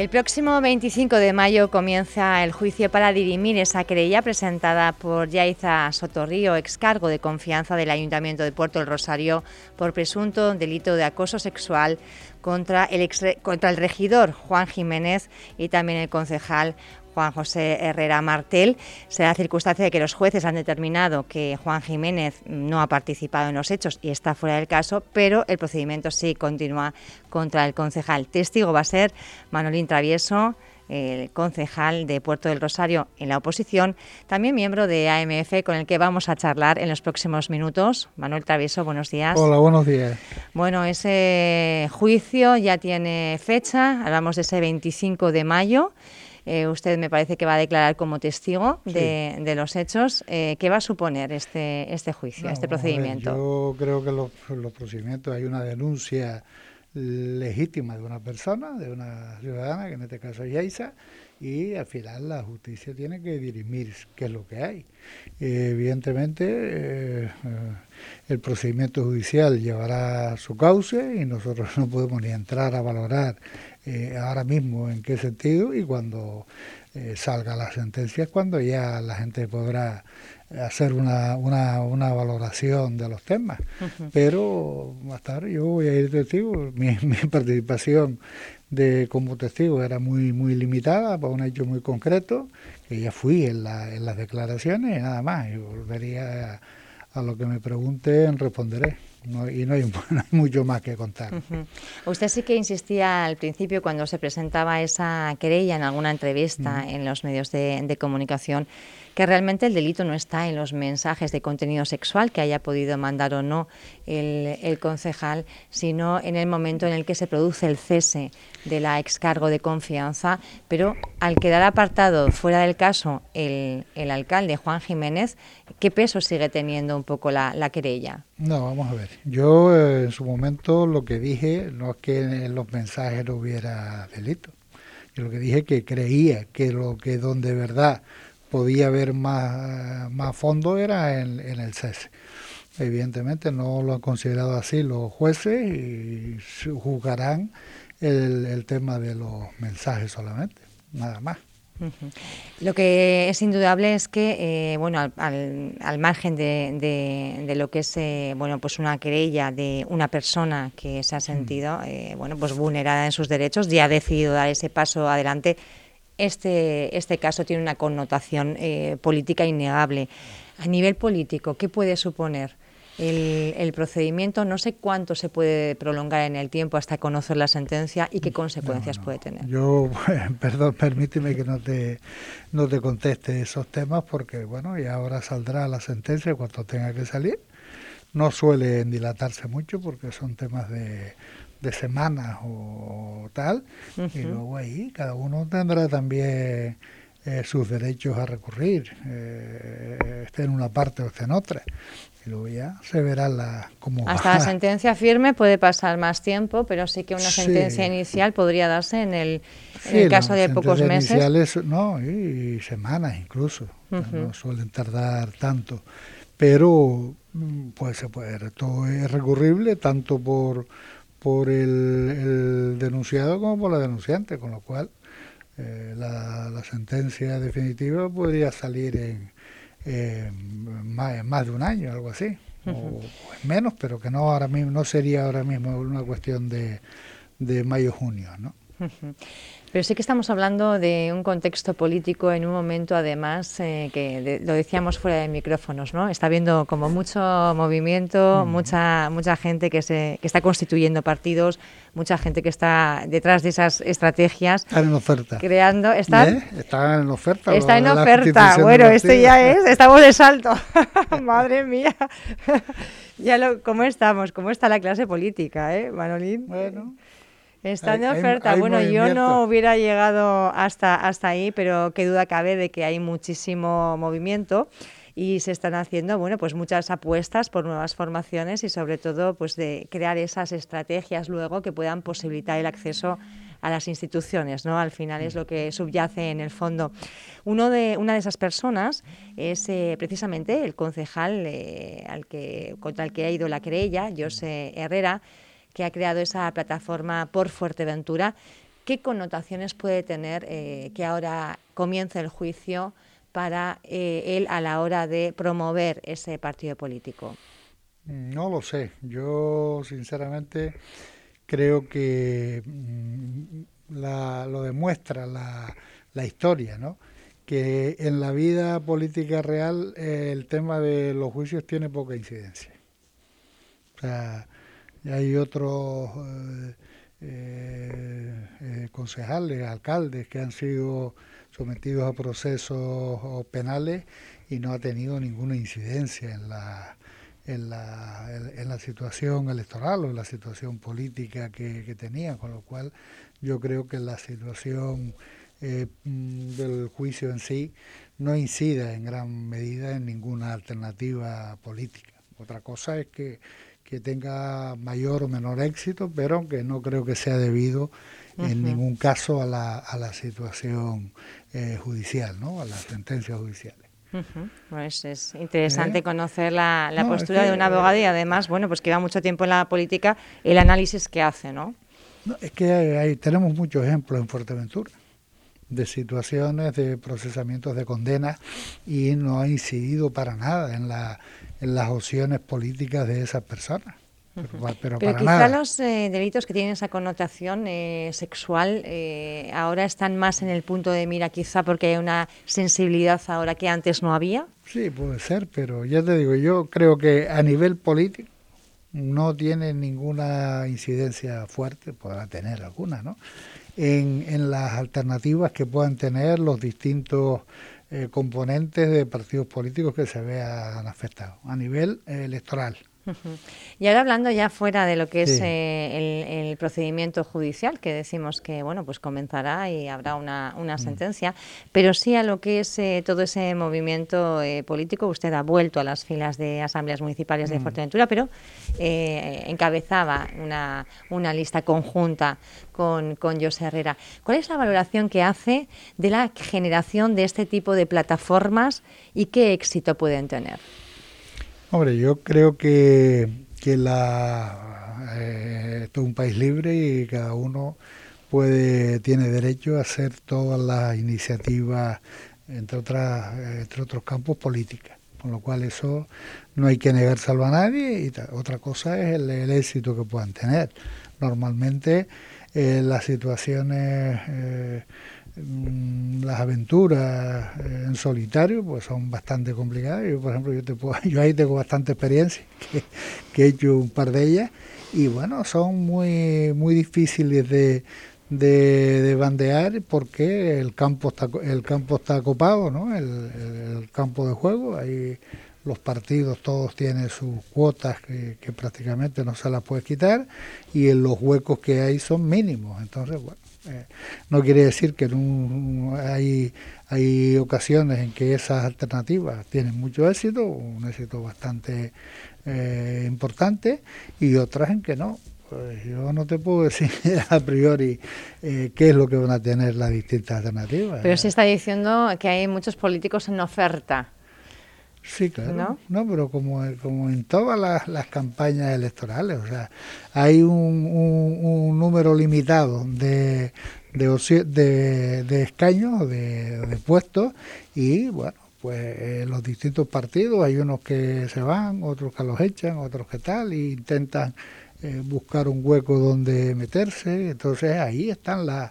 El próximo 25 de mayo comienza el juicio para dirimir esa querella presentada por Yaiza Sotorrío, ex cargo de confianza del Ayuntamiento de Puerto del Rosario, por presunto delito de acoso sexual contra el, contra el regidor Juan Jiménez y también el concejal Juan José Herrera Martel, se da circunstancia de que los jueces han determinado que Juan Jiménez no ha participado en los hechos y está fuera del caso, pero el procedimiento sí continúa contra el concejal. Testigo va a ser Manolín Travieso, el concejal de Puerto del Rosario en la oposición, también miembro de AMF, con el que vamos a charlar en los próximos minutos. Manuel Travieso, buenos días. Hola, buenos días. Bueno, ese juicio ya tiene fecha, hablamos de ese 25 de mayo. Eh, usted me parece que va a declarar como testigo de, los hechos. Eh, ¿Qué va a suponer este, este juicio, este procedimiento? yo creo que los, los procedimientos, hay una denuncia legítima de una persona, de una ciudadana, que en este caso es Yaisa, y al final la justicia tiene que dirimir qué es lo que hay. evidentemente, eh, el procedimiento judicial llevará su cauce y nosotros no podemos ni entrar a valorar eh, ahora mismo en qué sentido y cuando eh, salga la sentencia es cuando ya la gente podrá hacer una, una, una valoración de los temas. Pero más tarde yo voy a ir testigo. Mi, mi participación de como testigo era muy muy limitada para un hecho muy concreto, que ya fui en, la, en las declaraciones y nada más. Y volvería a, a lo que me pregunten, responderé y no hay, mucho más que contar. Usted sí que insistía al principio cuando se presentaba esa querella en alguna entrevista en los medios de comunicación que realmente el delito no está en los mensajes de contenido sexual que haya podido mandar o no el, concejal, sino en el momento en el que se produce el cese de la excargo de confianza, pero al quedar apartado fuera del caso el, alcalde Juan Jiménez, ¿qué peso sigue teniendo un poco la, querella? No, vamos a ver. Yo eh, en su momento lo que dije no es que en los mensajes no hubiera delito. Yo lo que dije que creía que lo que donde verdad podía haber más, más fondo era en, el cese. Evidentemente no lo han considerado así los jueces y juzgarán el, tema de los mensajes solamente, nada más. Lo que es indudable es que, eh, bueno, al, al, margen de, de, lo que es, eh, bueno, pues una querella de una persona que se ha sentido, eh, bueno, pues vulnerada en sus derechos y ha decidido dar ese paso adelante este, este caso tiene una connotación eh, política innegable. A nivel político, ¿qué puede suponer el, procedimiento? No sé cuánto se puede prolongar en el tiempo hasta conocer la sentencia y qué consecuencias puede tener. Yo, perdón, permíteme que no te, no te conteste esos temas porque, bueno, y ahora saldrá la sentencia cuando tenga que salir. No suele dilatarse mucho porque son temas de de semanas o tal, y luego ahí cada uno tendrá también eh, sus derechos a recurrir, eh, esté en una parte o esté en otra. Y luego ya se verá la, cómo Hasta la sentencia firme puede pasar más tiempo, pero sí que una sentencia inicial podría darse en el, caso de pocos meses. Iniciales, no, y, semanas incluso, no suelen tardar tanto. Pero mm, pues se puede, todo es recurrible tanto por por el, denunciado como por la denunciante, con lo cual eh, la, sentencia definitiva podría salir en, más, de un año, algo así, o, menos, pero que no ahora mismo no sería ahora mismo una cuestión de, de mayo-junio, ¿no? Pero sí que estamos hablando de un contexto político en un momento, además, eh, que lo decíamos fuera de micrófonos, ¿no? Está habiendo como mucho movimiento, mucha mucha gente que se que está constituyendo partidos, mucha gente que está detrás de esas estrategias. Están en oferta. Creando, están, ¿Eh? Están en oferta. Está en oferta. Bueno, esto ya es, estamos de salto. Madre mía. ya lo, ¿cómo estamos? ¿Cómo está la clase política, eh, Manolín? Bueno. Está en oferta. bueno, yo no hubiera llegado hasta, hasta ahí, pero qué duda cabe de que hay muchísimo movimiento y se están haciendo bueno pues muchas apuestas por nuevas formaciones y sobre todo pues de crear esas estrategias luego que puedan posibilitar el acceso a las instituciones, ¿no? Al final es lo que subyace en el fondo. Uno de, una de esas personas es eh, precisamente el concejal eh, al que, contra el que ha ido la querella, José Herrera, que ha creado esa plataforma por Fuerteventura. ¿qué connotaciones puede tener eh, que ahora comience el juicio para eh, él a la hora de promover ese partido político? No lo sé. Yo, sinceramente, creo que mm, lo demuestra la, historia, ¿no? que en la vida política real eh, el tema de los juicios tiene poca incidencia. O sea, hay otros eh, eh, concejales, alcaldes que han sido sometidos a procesos penales y no ha tenido ninguna incidencia en la, en la, en la situación electoral o en la situación política que, que tenían, con lo cual yo creo que la situación eh, mm, del juicio en sí no incida en gran medida en ninguna alternativa política. Otra cosa es que, que tenga mayor o menor éxito, pero que no creo que sea debido en ningún caso a la, a la situación eh, judicial, ¿no? a las sentencias judiciales. Pues es interesante ¿Eh? conocer la, la postura de un abogado y además, bueno, pues que lleva mucho tiempo en la política, el análisis que hace, ¿no? no es que hay, tenemos muchos ejemplos en Fuerteventura de situaciones de procesamientos de condena y no ha incidido para nada en, la, en las opciones políticas de esas personas. Pero, quizá los eh, delitos que tienen esa connotación eh, sexual eh, ahora están más en el punto de mira, quizá porque hay una sensibilidad ahora que antes no había. Sí, puede ser, pero ya te digo, yo creo que a nivel político no tiene ninguna incidencia fuerte, podrá tener alguna, ¿no? en, las alternativas que puedan tener los distintos eh, componentes de partidos políticos que se vean afectados a nivel electoral. Y ahora hablando ya fuera de lo que es eh, el, procedimiento judicial, que decimos que bueno pues comenzará y habrá una, una mm. sentencia, pero sí a lo que es eh, todo ese movimiento eh, político, usted ha vuelto a las filas de asambleas municipales de mm. Fuerteventura, pero encabezaba una, una lista conjunta con, con José Herrera. ¿Cuál es la valoración que hace de la generación de este tipo de plataformas y qué éxito pueden tener? Hombre, yo creo que, que la, eh, es un país libre y cada uno puede tiene derecho a hacer todas las iniciativas, entre, otras, entre otros campos, políticas. Con lo cual eso no hay que negárselo a nadie y otra cosa es el, éxito que puedan tener. Normalmente eh, las situaciones... Eh, las aventuras eh, en solitario pues son bastante complicadas. Yo, por ejemplo, yo, te puedo, yo ahí tengo bastante experiencia, que, he hecho un par de ellas, y bueno, son muy, muy difíciles de, de, bandear porque el campo está, el campo está copado, ¿no? El, campo de juego, ahí los partidos todos tienen sus cuotas que, que prácticamente no se las puedes quitar y en los huecos que hay son mínimos. Entonces, bueno, eh, no quiere decir que no, hay, hay ocasiones en que esas alternativas tienen mucho éxito, un éxito bastante eh, importante, y otras en que no. Pues yo no te puedo decir a priori eh, qué es lo que van a tener las distintas alternativas. Pero se está diciendo que hay muchos políticos en oferta. Sí, claro. ¿No? pero como, como en todas las, campañas electorales, o sea, hay un, número limitado de, de, de, escaños, de, de, puestos, y bueno, pues eh, los distintos partidos, hay unos que se van, otros que los echan, otros que tal, e intentan eh, buscar un hueco donde meterse, entonces ahí están las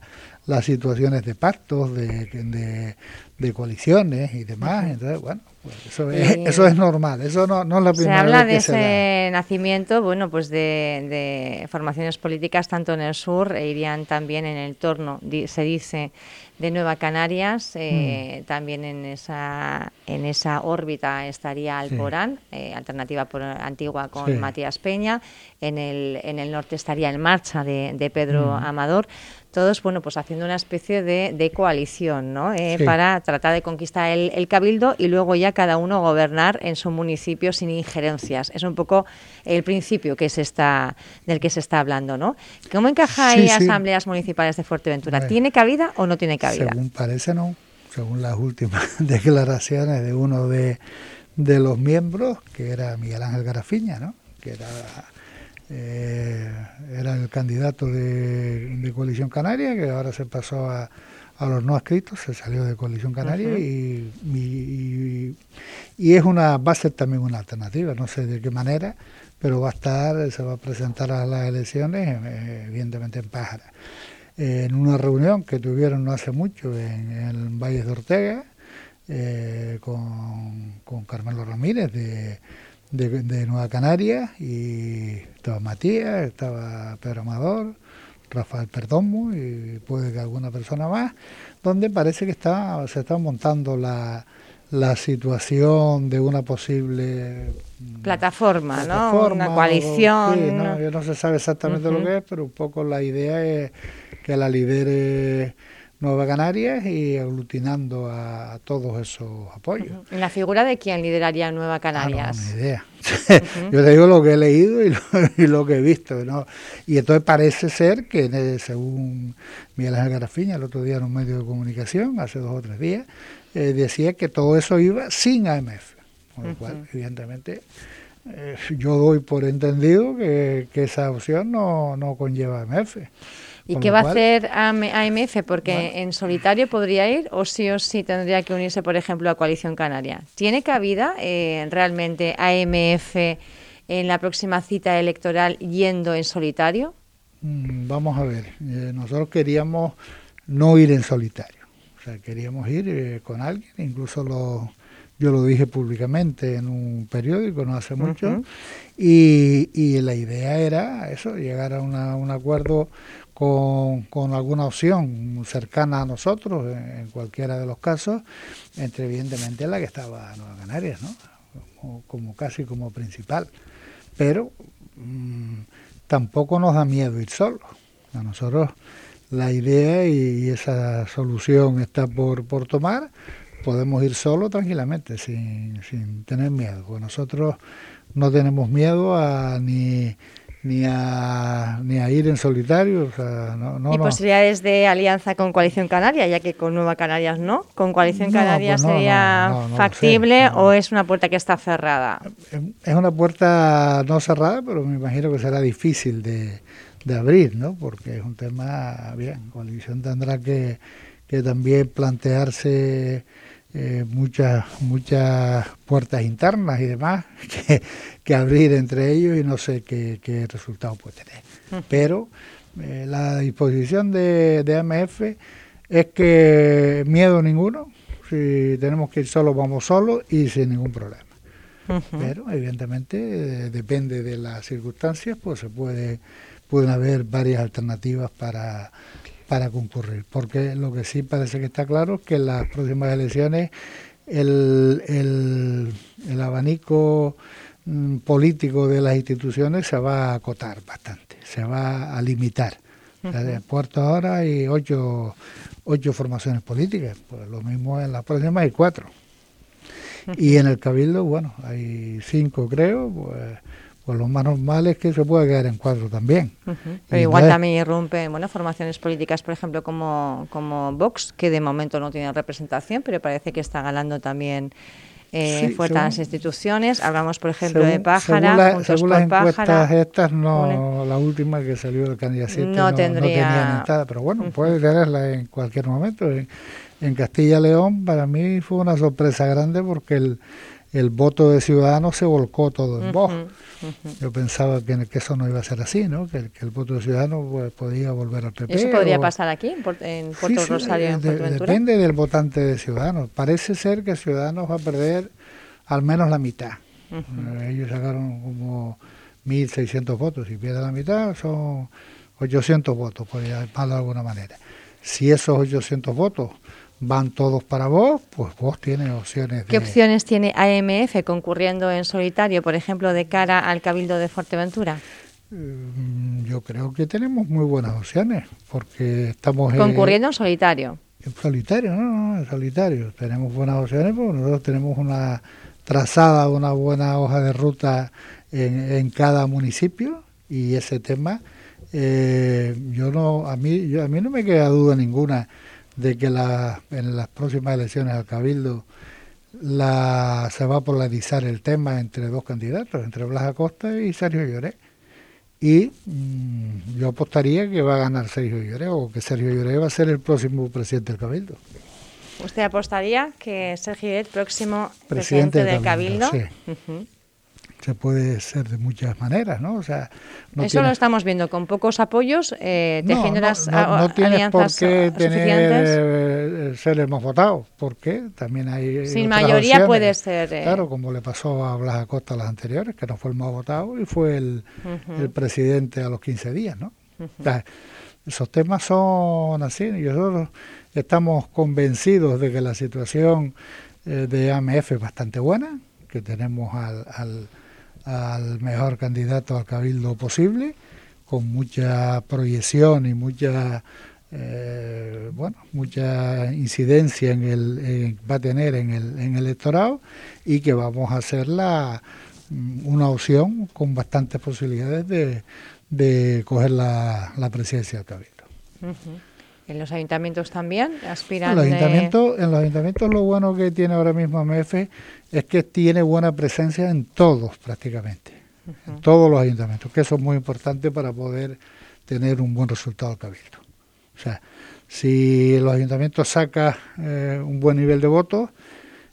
las situaciones de pactos, de, de, coaliciones y demás. Entonces, bueno, eso, es, eso es normal, eso no, no es la primera se habla de ese nacimiento, bueno, pues de, formaciones políticas tanto en el sur e irían también en el torno, se dice, de Nueva Canarias, eh, mm. también en esa en esa órbita estaría Alborán, eh, alternativa por, antigua con Matías Peña, en el, en el norte estaría En Marcha de, de Pedro mm. Amador todos bueno pues haciendo una especie de, coalición ¿no? Eh, para tratar de conquistar el, cabildo y luego ya cada uno gobernar en su municipio sin injerencias es un poco el principio que se está del que se está hablando ¿no? ¿cómo encaja ahí asambleas municipales de Fuerteventura? ¿tiene cabida o no tiene cabida? según parece no según las últimas declaraciones de uno de, de los miembros que era Miguel Ángel Garafiña ¿no? que era eh, era el candidato de, Coalición Canaria, que ahora se pasó a, los no adscritos, se salió de Coalición Canaria y, y, es una, va a ser también una alternativa, no sé de qué manera, pero va a estar, se va a presentar a las elecciones, eh, evidentemente en Pájara. en una reunión que tuvieron no hace mucho en, el Valle de Ortega, eh, con, con Carmelo Ramírez de de, Nueva Canaria y estaba Matías, estaba Pedro Amador, Rafael Perdomo y puede que alguna persona más, donde parece que está, se está montando la, la situación de una posible mm, plataforma, ¿no? Una coalición. ¿no? no se sabe exactamente lo que es, pero un poco la idea es que la lidere Nueva Canarias y aglutinando a, todos esos apoyos. ¿En la figura de quién lideraría Nueva ah, Canarias? no, ni idea. Yo te digo lo que he leído y lo, que he visto. ¿no? Y entonces parece ser que, según Miguel Ángel Garafiña, el otro día en un medio de comunicación, hace dos o tres días, eh, decía que todo eso iba sin AMF. Con lo cual, evidentemente, eh, yo doy por entendido que, esa opción no, no conlleva AMF. ¿Y qué va a hacer AMF? Porque en solitario podría ir o sí o sí tendría que unirse, por ejemplo, a Coalición Canaria. ¿Tiene cabida eh, realmente AMF en la próxima cita electoral yendo en solitario? Mm, vamos a ver, eh, nosotros queríamos no ir en solitario, o sea, queríamos ir eh, con alguien, incluso lo, yo lo dije públicamente en un periódico no hace mucho, y, y, la idea era eso, llegar a un acuerdo con, alguna opción cercana a nosotros, en, cualquiera de los casos, entre evidentemente la que estaba Nueva Canarias, ¿no? como, casi como principal. Pero mm, tampoco nos da miedo ir solos. A nosotros la idea y, esa solución está por, por tomar, podemos ir solos tranquilamente, sin, sin tener miedo. Nosotros no tenemos miedo a ni ni a, ni a ir en solitario. O sea, no, ¿Y posibilidades de alianza con Coalición Canaria, ya que con Nueva Canarias no? ¿Con Coalición Canaria pues sería factible o es una puerta que está cerrada? Es una puerta no cerrada, pero me imagino que será difícil de, de abrir, ¿no? Porque es un tema, bien, Coalición tendrá que, que también plantearse eh, muchas muchas puertas internas y demás que, abrir entre ellos y no sé qué, qué resultado puede tener. Pero eh, la disposición de, de AMF es que miedo ninguno, si tenemos que ir solo vamos solos y sin ningún problema. Pero evidentemente eh, depende de las circunstancias, pues se puede pueden haber varias alternativas para para concurrir, porque lo que sí parece que está claro es que en las próximas elecciones el, el, abanico mm, político de las instituciones se va a acotar bastante, se va a limitar. de Puerto ahora hay ocho, ocho formaciones políticas, pues lo mismo en las próximas hay cuatro. Y en el Cabildo, bueno, hay cinco creo, pues pues lo más normal es que se pueda quedar en cuatro también. Pero igual también irrumpen bueno, formaciones políticas, por ejemplo, como, como Vox, que de momento no tiene representación, pero parece que está ganando también eh, fuerzas instituciones. Hablamos, por ejemplo, de Pájara, según, las encuestas estas, no, la última que salió del candidato no, tenía nada, pero bueno, puede tenerla en cualquier momento. En, en Castilla-León, para mí fue una sorpresa grande porque el el voto de Ciudadanos se volcó todo en vos. Yo pensaba que, eso no iba a ser así, ¿no? Que, el voto de Ciudadanos pues, podía volver al PP. ¿Eso podría pasar aquí, en, Puerto Rosario? en depende del votante de Ciudadanos. Parece ser que Ciudadanos va a perder al menos la mitad. Eh, ellos sacaron como 1.600 votos. y pierde la mitad, son 800 votos, por llamarlo de alguna manera. Si esos 800 votos van todos para vos, pues vos tienes opciones. ¿Qué opciones tiene AMF concurriendo en solitario, por ejemplo, de cara al Cabildo de Fuerteventura? Mm, yo creo que tenemos muy buenas opciones, porque estamos... Concurriendo en solitario. En solitario, no, no, en solitario. Tenemos buenas opciones porque nosotros tenemos una trazada, una buena hoja de ruta en, cada municipio y ese tema, eh, yo no, a mí, yo, a mí no me queda duda ninguna de que la, en las próximas elecciones al Cabildo la, se va a polarizar el tema entre dos candidatos, entre Blas Acosta y Sergio Lloré. y mm, yo apostaría que va a ganar Sergio Lloré o que Sergio Lloré va a ser el próximo presidente del Cabildo. ¿Usted apostaría que Sergio Lloré, próximo presidente, del Cabildo? Sí se puede ser de muchas maneras, ¿no? O sea, eso lo estamos viendo con pocos apoyos, eh, tejiendo las no, tienes por qué tener eh, ser el más votado, porque también hay sin mayoría puede ser. Eh. Claro, como le pasó a Blas Acosta las anteriores, que no fue el más votado y fue el, presidente a los 15 días, ¿no? esos temas son así y nosotros estamos convencidos de que la situación de AMF es bastante buena, que tenemos al al mejor candidato al cabildo posible, con mucha proyección y mucha eh, bueno mucha incidencia en el va a tener en el, en el electorado y que vamos a hacer la, mm, una opción con bastantes posibilidades de, de coger la, la presidencia del cabildo. ¿En los ayuntamientos también aspiran? En los ayuntamientos, en los ayuntamientos lo bueno que tiene ahora mismo AMF es que tiene buena presencia en todos prácticamente, en todos los ayuntamientos, que eso es muy importante para poder tener un buen resultado al cabildo. O sea, si los ayuntamientos sacan eh, un buen nivel de votos,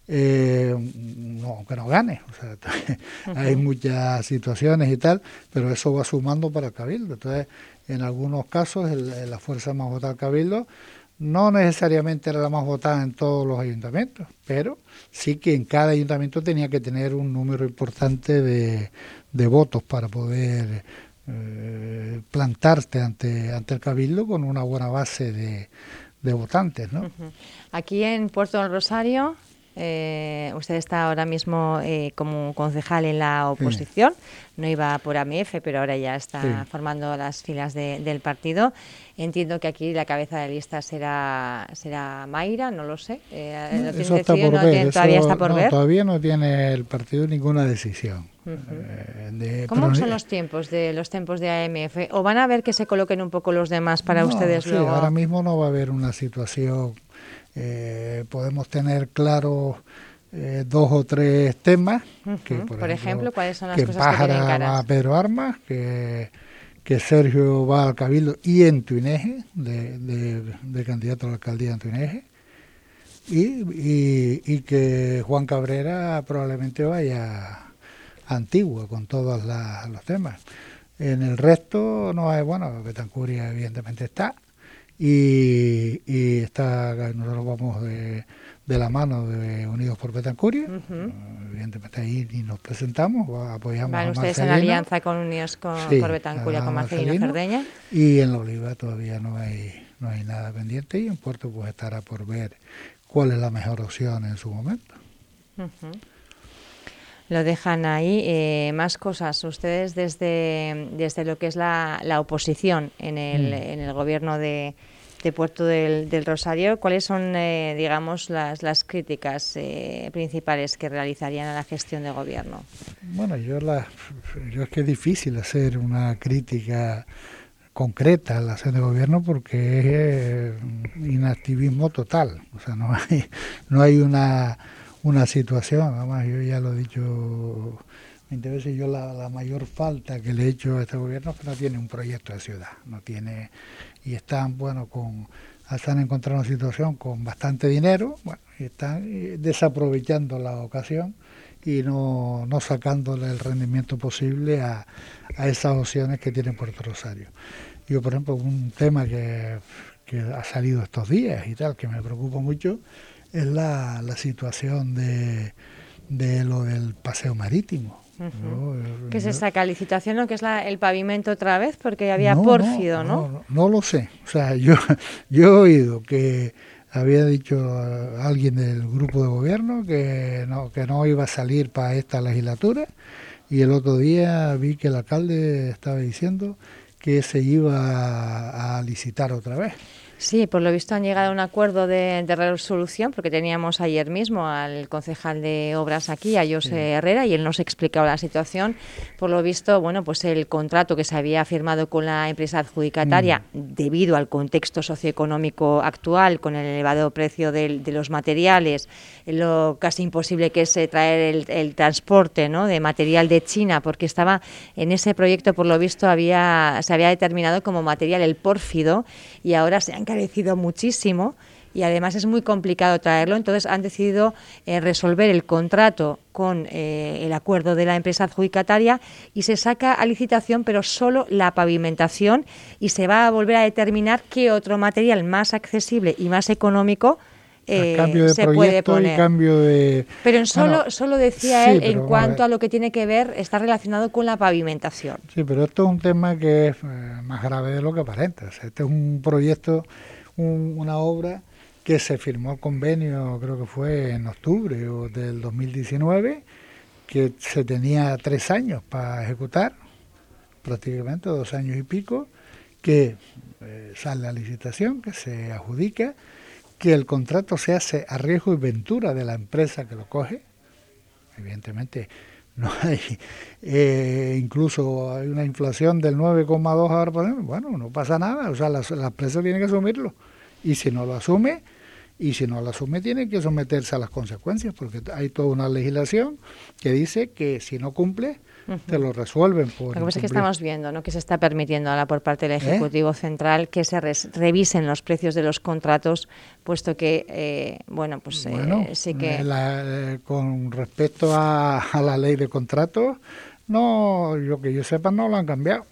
eh, no, aunque no gane, o sea, hay muchas situaciones y tal, pero eso va sumando para el cabildo. Entonces, en algunos casos la fuerza más votada del Cabildo no necesariamente era la más votada en todos los ayuntamientos, pero sí que en cada ayuntamiento tenía que tener un número importante de, votos para poder eh, plantarte ante, ante el Cabildo con una buena base de, votantes. ¿no? Aquí en Puerto del Rosario eh, usted está ahora mismo eh, como concejal en la oposición. No iba por AMF, pero ahora ya está formando las filas del partido. Entiendo que aquí la cabeza de lista será será Mayra, no lo sé. Eh, Eso está por ver. todavía está por ver. Todavía no tiene el partido ninguna decisión. ¿Cómo son los tiempos de los tiempos de AMF? ¿O van a ver que se coloquen un poco los demás para ustedes sí, luego? Ahora mismo no va a haber una situación eh, podemos tener claro eh, dos o tres temas. que, por, ejemplo, ¿cuáles son las cosas que va a Pedro Armas, que, que Sergio va al Cabildo y en Tuineje, de, de, candidato a la alcaldía en Tuineje, y, y, que Juan Cabrera probablemente vaya Antigua con todos los temas. En el resto no hay, bueno, Betancuria evidentemente está, y, y está nosotros vamos de, de, la mano de Unidos por Betancuria, evidentemente ahí ni nos presentamos, apoyamos Van ustedes en alianza con Unidos por Betancuria, con Marcelino, Cerdeña. Y en la Oliva todavía no hay, no hay nada pendiente y en Puerto pues estará por ver cuál es la mejor opción en su momento lo dejan ahí. Eh, más cosas. Ustedes desde, desde lo que es la, la oposición en el, mm. en el gobierno de, de Puerto del, del, Rosario, ¿cuáles son, eh, digamos, las, las críticas eh, principales que realizarían a la gestión de gobierno? Bueno, yo, la, yo es que es difícil hacer una crítica concreta a la acción de gobierno porque es inactivismo total. O sea, no hay, no hay una una situación, además yo ya lo he dicho 20 veces, yo la, mayor falta que le he hecho a este gobierno es que no tiene un proyecto de ciudad, no tiene, y están, bueno, con, están encontrando una situación con bastante dinero, bueno, y están eh, desaprovechando la ocasión y no, no sacándole el rendimiento posible a, a esas opciones que tiene Puerto Rosario. Yo, por ejemplo, un tema que, que ha salido estos días y tal, que me preocupa mucho, es la, la situación de, de lo del paseo marítimo. ¿Qué es esa licitación o que es la, el pavimento otra vez? Porque había pórfido, no, ¿no? No, lo sé. O sea, yo, yo he oído que había dicho alguien del grupo de gobierno que no, que no iba a salir para esta legislatura y el otro día vi que el alcalde estaba diciendo que se iba a, a licitar otra vez. Sí, por lo visto han llegado a un acuerdo de, resolución, porque teníamos ayer mismo al concejal de obras aquí, a José Herrera, y él nos explicaba la situación. Por lo visto, bueno, pues el contrato que se había firmado con la empresa adjudicataria, mm. debido al contexto socioeconómico actual, con el elevado precio de, los materiales, lo casi imposible que es traer el, transporte ¿no? de material de China, porque estaba en ese proyecto, por lo visto, había, se había determinado como material el pórfido, y ahora se han encarecido muchísimo y además es muy complicado traerlo, entonces han decidido eh, resolver el contrato con eh, el acuerdo de la empresa adjudicataria y se saca a licitación, pero solo la pavimentación y se va a volver a determinar qué otro material más accesible y más económico eh, se puede poner. cambio de... Pero en solo, solo decía él, en cuanto a, lo que tiene que ver, está relacionado con la pavimentación. Sí, pero esto es un tema que es más grave de lo que aparenta. este es un proyecto una obra que se firmó el convenio, creo que fue en octubre del 2019, que se tenía tres años para ejecutar, prácticamente dos años y pico, que eh, sale a licitación, que se adjudica, que el contrato se hace a riesgo y ventura de la empresa que lo coge. Evidentemente, no hay, eh, incluso hay una inflación del 9,2 ahora, bueno, no pasa nada, o sea, la, la empresa tiene que asumirlo y si no lo asume, y si no lo asume tiene que someterse a las consecuencias, porque hay toda una legislación que dice que si no cumple, te lo resuelven. Por lo que pasa es que estamos viendo ¿no? que se está permitiendo ahora por parte del ¿Eh? Ejecutivo Central que se revisen los precios de los contratos, puesto que, eh, bueno, pues eh, sí que... con respecto a, a, la ley de contratos, no, yo que yo sepa, no lo han cambiado.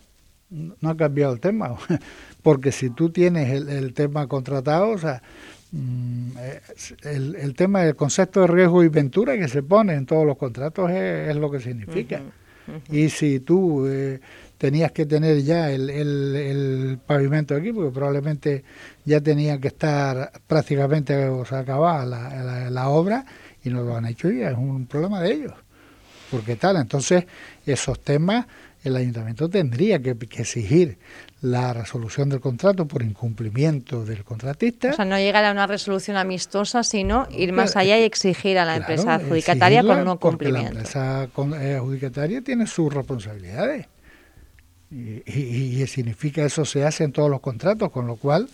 No ha cambiado el tema. porque si tú tienes el, tema contratado, o sea, mm, el, el, tema del concepto de riesgo y ventura que se pone en todos los contratos es, lo que significa. Y si tú eh, tenías que tener ya el, el, pavimento aquí, porque probablemente ya tenía que estar prácticamente acabada la, la, obra y no lo han hecho ya, es un problema de ellos. Porque tal, entonces esos temas el ayuntamiento tendría que, exigir la resolución del contrato por incumplimiento del contratista. O sea, no llegar a una resolución amistosa, sino ir más allá y exigir a la empresa adjudicataria por no cumplimiento. La empresa eh, adjudicataria tiene sus responsabilidades. Y, significa eso se hace en todos los contratos, con lo cual,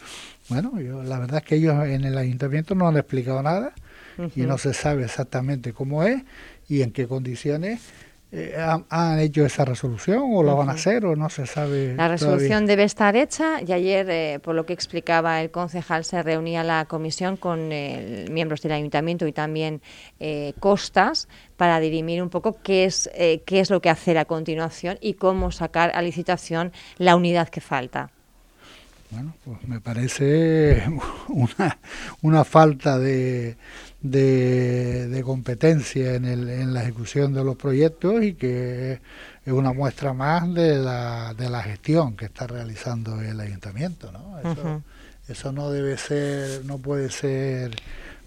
bueno, la verdad es que ellos en el ayuntamiento no han explicado nada y no se sabe exactamente cómo es y en qué condiciones eh, han, hecho esa resolución o lo van a hacer o no se sabe. La resolución debe estar hecha y ayer, eh, por lo que explicaba el concejal, se reunía la comisión con miembros del ayuntamiento y también eh, costas para dirimir un poco qué es, qué es lo que hacer a continuación y cómo sacar a licitación la unidad que falta. Bueno, pues me parece una, una falta de, de, competencia en, el, en la ejecución de los proyectos y que es una muestra más de la, de la gestión que está realizando el ayuntamiento. ¿no? Eso, eso no debe ser, no puede ser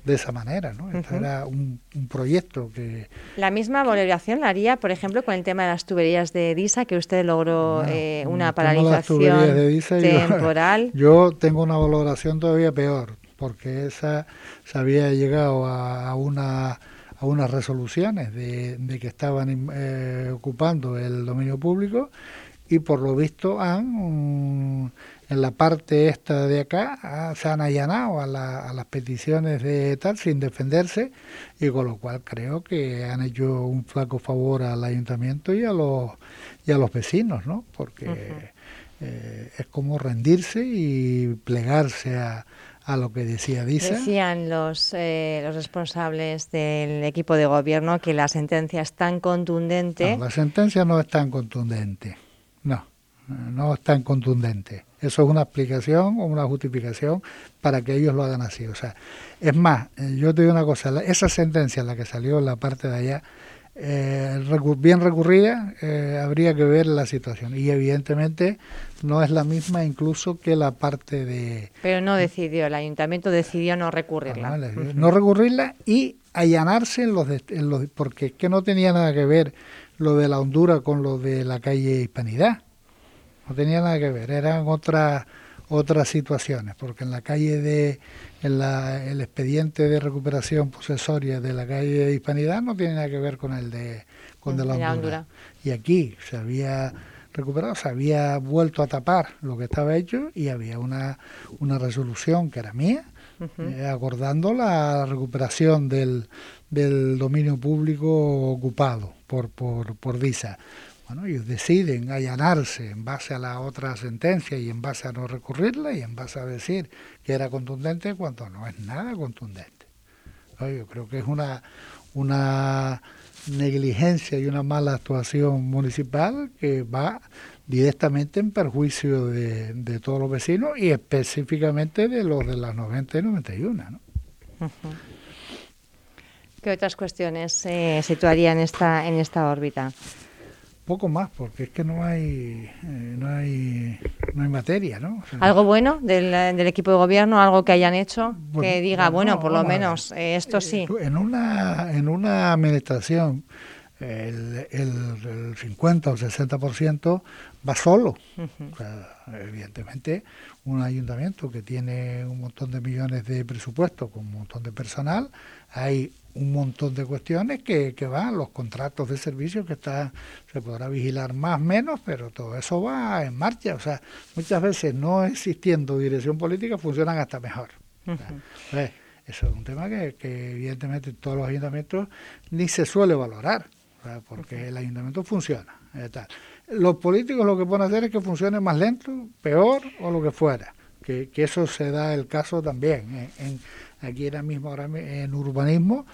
de esa manera, ¿no? era un, proyecto que... La misma valoración la haría, por ejemplo, con el tema de las tuberías de DISA, que usted logró eh, una paralización temporal. Yo, tengo una valoración todavía peor, porque esa se había llegado a, una a unas resoluciones de, que estaban eh, ocupando el dominio público y por lo visto han en la parte esta de acá ah, se han allanado a, las peticiones de tal sin defenderse y con lo cual creo que han hecho un flaco favor al ayuntamiento y a los y a los vecinos no porque eh, es como rendirse y plegarse a, a lo que decía Disa. Decían los, eh, los responsables del equipo de gobierno que la sentencia es tan contundente. No, la sentencia no es tan contundente. No, no es tan contundente. Eso es una explicación o una justificación para que ellos lo hagan así. O sea, es más, eh, yo te digo una cosa, esa sentencia, la que salió en la parte de allá, eh, bien recurrida, eh, habría que ver la situación. Y evidentemente no es la misma incluso que la parte de... Pero no decidió, el ayuntamiento decidió no recurrirla. No, recurrirla y allanarse en los, en los... Porque es que no tenía nada que ver lo de la Honduras con lo de la calle Hispanidad. No tenía nada que ver, eran otras otras situaciones, porque en la calle de, en la, el expediente de recuperación posesoria de la calle de Hispanidad no tiene nada que ver con el de, con de la Honduras. Y aquí se había recuperado, se había vuelto a tapar lo que estaba hecho y había una, una resolución que era mía, eh, acordando la recuperación del, del dominio público ocupado por, por, por Visa. Bueno, ellos deciden allanarse en base a la otra sentencia y en base a no recurrirla y en base a decir que era contundente cuando no es nada contundente. Yo creo que es una, una negligencia y una mala actuación municipal que va directamente en perjuicio de, de todos los vecinos y específicamente de los de las 90 y 91. ¿no? ¿Qué otras cuestiones se situarían en esta, en esta órbita? Poco más porque es que no hay eh, no hay no hay materia no algo bueno del, del, equipo de gobierno algo que hayan hecho que diga bueno, por lo menos eh, esto sí en una en una administración el, el, 50 o 60% va solo. evidentemente, un ayuntamiento que tiene un montón de millones de presupuesto con un montón de personal, hay un montón de cuestiones que, que van, los contratos de servicios que está, se podrá vigilar más o menos, pero todo eso va en marcha. O sea, muchas veces no existiendo dirección política funcionan hasta mejor. eso es un tema que, que evidentemente en todos los ayuntamientos ni se suele valorar porque el ayuntamiento funciona. Los políticos lo que pueden hacer es que funcione más lento, peor o lo que fuera. Que, eso se da el caso también. En, aquí ahora mismo, ahora en urbanismo,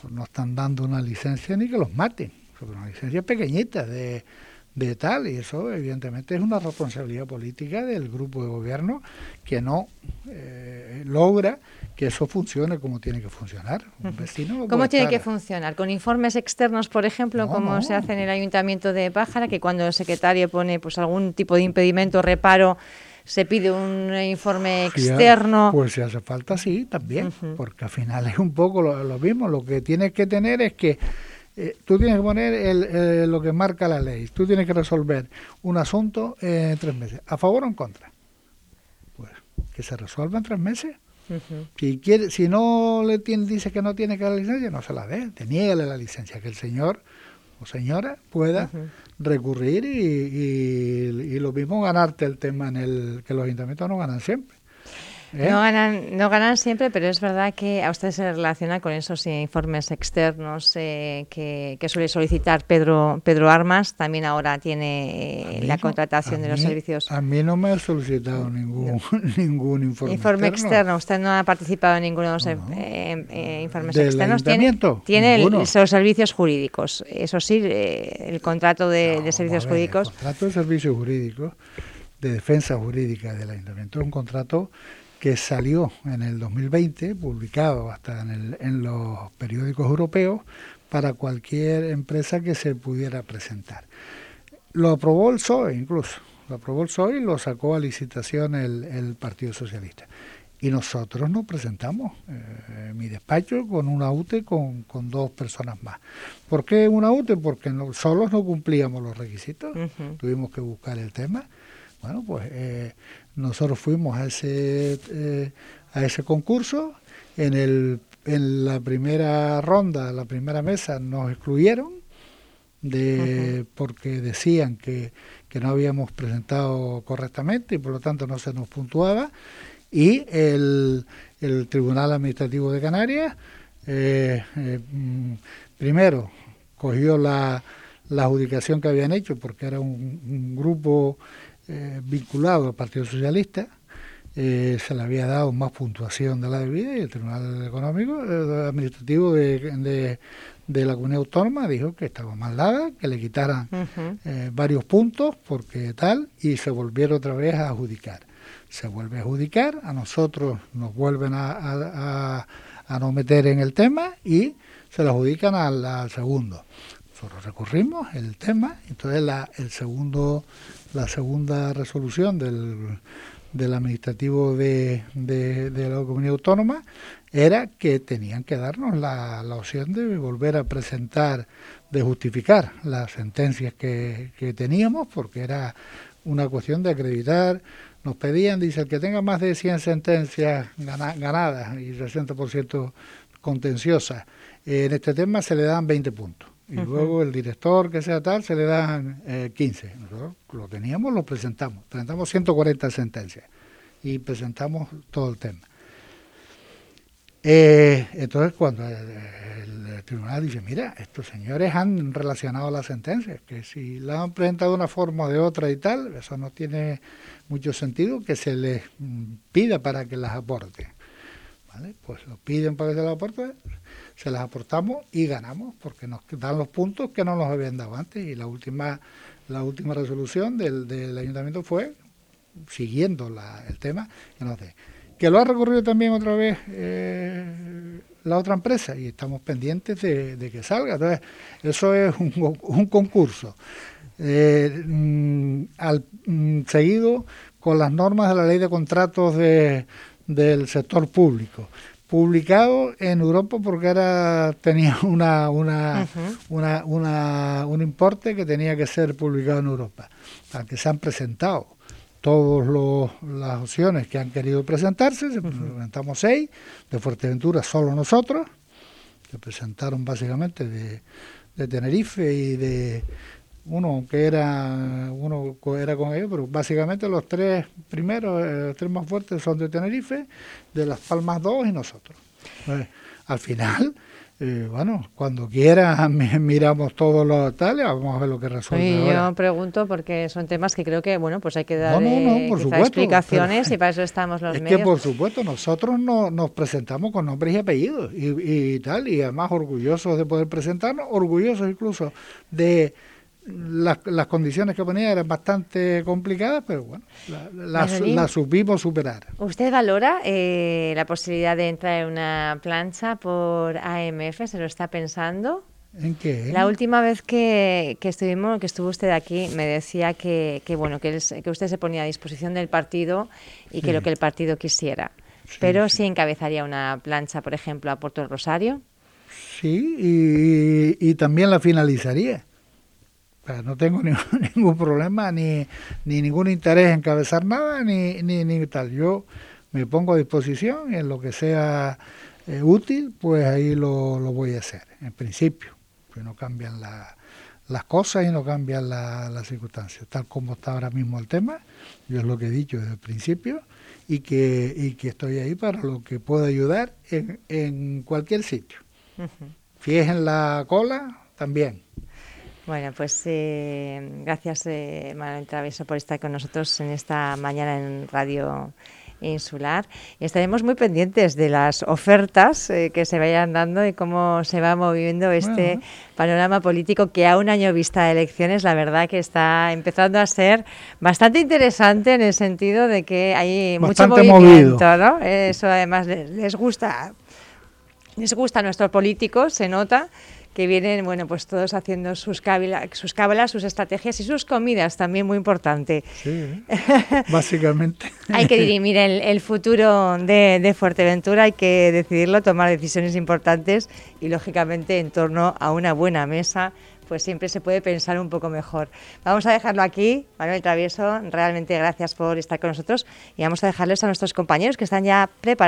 pues no están dando una licencia ni que los maten. Una licencia pequeñita de, de tal, y eso evidentemente es una responsabilidad política del grupo de gobierno que no eh, logra que eso funcione como tiene que funcionar. ¿Cómo tiene que funcionar? ¿Con informes externos, por ejemplo, como se hace en el Ayuntamiento de Pájara, que cuando el secretario pone pues algún tipo de impedimento, reparo, se pide un informe externo? pues si hace falta, sí, también, porque al final es un poco lo, mismo. Lo que tienes que tener es que eh, tú tienes que poner el, lo que marca la ley. Tú tienes que resolver un asunto en tres meses. ¿A favor o en contra? Pues que se resuelva en tres meses si quiere, si no le tiene, dice que no tiene que dar la licencia, no se la dé, niégale la licencia, que el señor o señora pueda recurrir y, y, lo mismo ganarte el tema en el que los ayuntamientos no ganan siempre. ¿Eh? No, ganan, no ganan siempre, pero es verdad que a usted se relaciona con esos informes externos eh, que, suele solicitar Pedro Pedro Armas. También ahora tiene la contratación de los servicios. A mí no me ha solicitado ningún, ningún informe, informe externo. Usted no ha participado en ninguno de los eh, informes externos. Tiene, tiene los servicios jurídicos. Eso sí, el contrato de, servicios jurídicos. El contrato de servicios jurídicos de defensa jurídica del ayuntamiento es un contrato que salió en el 2020, publicado hasta en, los periódicos europeos, para cualquier empresa que se pudiera presentar. Lo aprobó el PSOE incluso, lo aprobó el PSOE y lo sacó a licitación el, Partido Socialista. Y nosotros nos presentamos, eh, mi despacho, con una UTE con, dos personas más. ¿Por qué una UTE? Porque no, solos no cumplíamos los requisitos, tuvimos que buscar el tema. Bueno, pues eh, nosotros fuimos a ese, eh, a ese concurso, en, el, en la primera ronda, la primera mesa, nos excluyeron de, porque decían que, no habíamos presentado correctamente y por lo tanto no se nos puntuaba. Y el, el Tribunal Administrativo de Canarias, eh, eh, primero, cogió la, la adjudicación que habían hecho porque era un grupo eh, vinculado al Partido Socialista, eh, se le había dado más puntuación de la debida y el Tribunal Económico eh, Administrativo de, de, la Comunidad Autónoma dijo que estaba mal dada, que le quitaran varios puntos porque tal, y se volvieron otra vez a adjudicar. Se vuelve a adjudicar, a nosotros nos vuelven a, a, no meter en el tema y se lo adjudican al, al segundo. Nosotros recurrimos el tema, entonces la, el segundo la segunda resolución del, del administrativo de, de, la comunidad autónoma era que tenían que darnos la, la, opción de volver a presentar, de justificar las sentencias que, que teníamos, porque era una cuestión de acreditar nos pedían, dice, el que tenga más de 100 sentencias ganadas y 60% contenciosas, en este tema se le dan 20 puntos. Y luego el director, que sea tal, se le dan 15. Nosotros lo teníamos, lo presentamos. Presentamos 140 sentencias y presentamos todo el tema. Eh, entonces, cuando el, tribunal dice, mira, estos señores han relacionado las sentencias, que si la han presentado de una forma o de otra y tal, eso no tiene mucho sentido que se les pida para que las aporten. ¿Vale? Pues lo piden para que se las aporten, se las aportamos y ganamos, porque nos dan los puntos que no nos habían dado antes. Y la última, la última resolución del, del ayuntamiento fue, siguiendo el tema, que nos dé que lo ha recorrido también otra vez eh, la otra empresa y estamos pendientes de, que salga. Entonces, eso es un, concurso eh, mm, al, mm, seguido con las normas de la ley de contratos de, del sector público publicado en Europa porque era tenía una, una, una, una, un importe que tenía que ser publicado en Europa, al que se han presentado todas las opciones que han querido presentarse, se presentamos seis, de Fuerteventura solo nosotros, que presentaron básicamente de, Tenerife y de uno que era uno era con ellos, pero básicamente los tres primeros, eh, los tres más fuertes son de Tenerife, de Las Palmas dos y nosotros. al final eh, bueno, cuando quiera miramos todos los tales, vamos a ver lo que resuelve. yo pregunto porque son temas que creo que, bueno, pues hay que dar eh, explicaciones y para eso estamos los medios. Es que, por supuesto, nosotros no, nos presentamos con nombres y apellidos y, y tal, y además orgullosos de poder presentarnos, orgullosos incluso de las, las condiciones que ponía eran bastante complicadas, pero bueno, las la, supimos superar. ¿Usted valora eh, la posibilidad de entrar en una plancha por AMF? ¿Se lo está pensando? ¿En qué? La última vez que, que, estuvimos, que estuvo usted aquí, me decía que, que bueno, que, que, usted se ponía a disposición del partido y que lo que el partido quisiera. Pero sí. encabezaría una plancha, por ejemplo, a Puerto Rosario. Sí, y, y también la finalizaría no tengo ningún, problema ni, ni, ningún interés en encabezar nada ni, ni, tal. Yo me pongo a disposición en lo que sea eh, útil, pues ahí lo, lo, voy a hacer, en principio. Que no cambian las cosas y no cambian las circunstancias. Tal como está ahora mismo el tema, yo es lo que he dicho desde el principio y que, y que estoy ahí para lo que pueda ayudar en, en cualquier sitio. Si es en la cola, también bueno, pues eh, gracias eh, Manuel Traveso por estar con nosotros en esta mañana en Radio Insular. Estaremos muy pendientes de las ofertas eh, que se vayan dando y cómo se va moviendo este panorama político que a un año vista de elecciones, la verdad que está empezando a ser bastante interesante en el sentido de que hay mucho movimiento, ¿no? Eso además les gusta, les gusta a nuestros políticos, se nota que vienen, bueno, pues todos haciendo sus, cábalas, sus cábalas, sus estrategias y sus comidas, también muy importante. Sí, básicamente. hay que dirimir el, futuro de, de, Fuerteventura, hay que decidirlo, tomar decisiones importantes y, lógicamente, en torno a una buena mesa pues siempre se puede pensar un poco mejor. Vamos a dejarlo aquí, Manuel Travieso, realmente gracias por estar con nosotros y vamos a dejarles a nuestros compañeros que están ya preparados.